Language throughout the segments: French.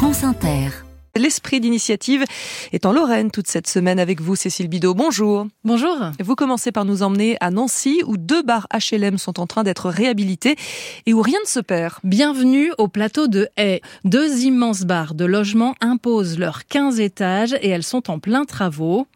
France Inter. L'esprit d'initiative est en Lorraine toute cette semaine avec vous, Cécile Bidot. Bonjour. Bonjour. Vous commencez par nous emmener à Nancy, où deux bars HLM sont en train d'être réhabilités et où rien ne se perd. Bienvenue au plateau de Haye. Deux immenses bars de logement imposent leurs 15 étages et elles sont en plein travaux.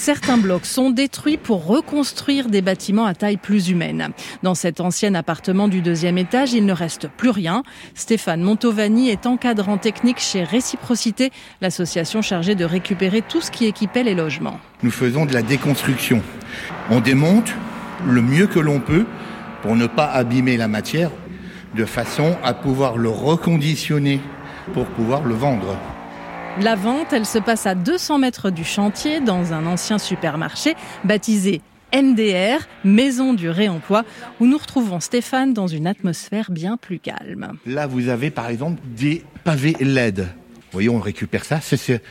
Certains blocs sont détruits pour reconstruire des bâtiments à taille plus humaine. Dans cet ancien appartement du deuxième étage, il ne reste plus rien. Stéphane Montovani est encadrant technique chez Réciprocité, l'association chargée de récupérer tout ce qui équipait les logements. Nous faisons de la déconstruction. On démonte le mieux que l'on peut pour ne pas abîmer la matière de façon à pouvoir le reconditionner pour pouvoir le vendre. La vente, elle se passe à 200 mètres du chantier dans un ancien supermarché baptisé MDR, Maison du Réemploi, où nous retrouvons Stéphane dans une atmosphère bien plus calme. Là, vous avez par exemple des pavés LED. Vous voyez, on récupère ça. C'est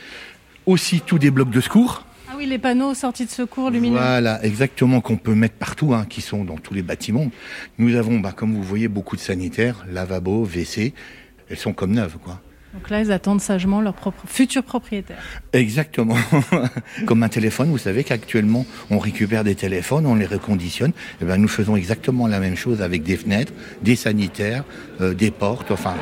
aussi tous des blocs de secours. Ah oui, les panneaux sortis de secours lumineux. Voilà, exactement, qu'on peut mettre partout, hein, qui sont dans tous les bâtiments. Nous avons, bah, comme vous voyez, beaucoup de sanitaires, lavabo, WC. Elles sont comme neuves, quoi. Donc là, ils attendent sagement leur propre futur propriétaire. Exactement. Comme un téléphone, vous savez qu'actuellement, on récupère des téléphones, on les reconditionne. Et ben, nous faisons exactement la même chose avec des fenêtres, des sanitaires, euh, des portes, enfin,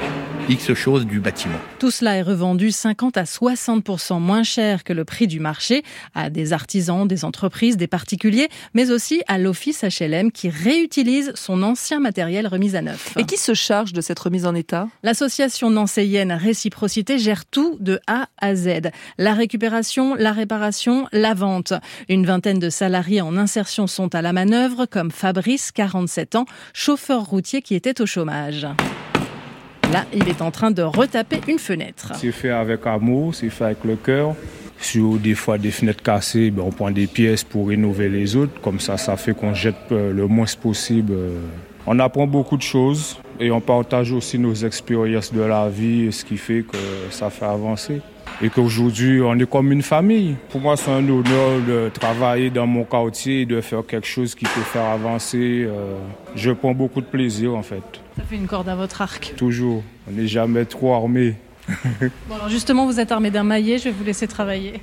X choses du bâtiment. Tout cela est revendu 50 à 60% moins cher que le prix du marché à des artisans, des entreprises, des particuliers, mais aussi à l'office HLM qui réutilise son ancien matériel remis à neuf. Et qui se charge de cette remise en état? L'association nancéienne Réciprocité gère tout de A à Z. La récupération, la réparation, la vente. Une vingtaine de salariés en insertion sont à la manœuvre, comme Fabrice, 47 ans, chauffeur routier qui était au chômage. Là, il est en train de retaper une fenêtre. C'est fait avec amour, c'est fait avec le cœur. Sur des fois des fenêtres cassées, ben, on prend des pièces pour rénover les autres. Comme ça, ça fait qu'on jette euh, le moins possible. On apprend beaucoup de choses et on partage aussi nos expériences de la vie, ce qui fait que ça fait avancer. Et qu'aujourd'hui, on est comme une famille. Pour moi, c'est un honneur de travailler dans mon quartier et de faire quelque chose qui peut faire avancer. Euh, je prends beaucoup de plaisir, en fait. Ça fait une corde à votre arc. Toujours. On n'est jamais trop armé. bon, alors justement, vous êtes armé d'un maillet, je vais vous laisser travailler.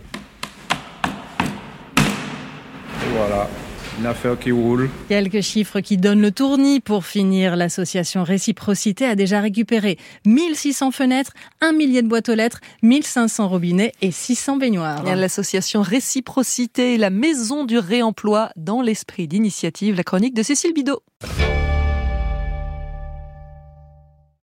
Et voilà. Une affaire qui roule. Quelques chiffres qui donnent le tournis pour finir. L'association Réciprocité a déjà récupéré 1600 fenêtres, un millier de boîtes aux lettres, 1500 robinets et 600 baignoires. L'association Réciprocité, la maison du réemploi dans l'esprit d'initiative, la chronique de Cécile Bidot.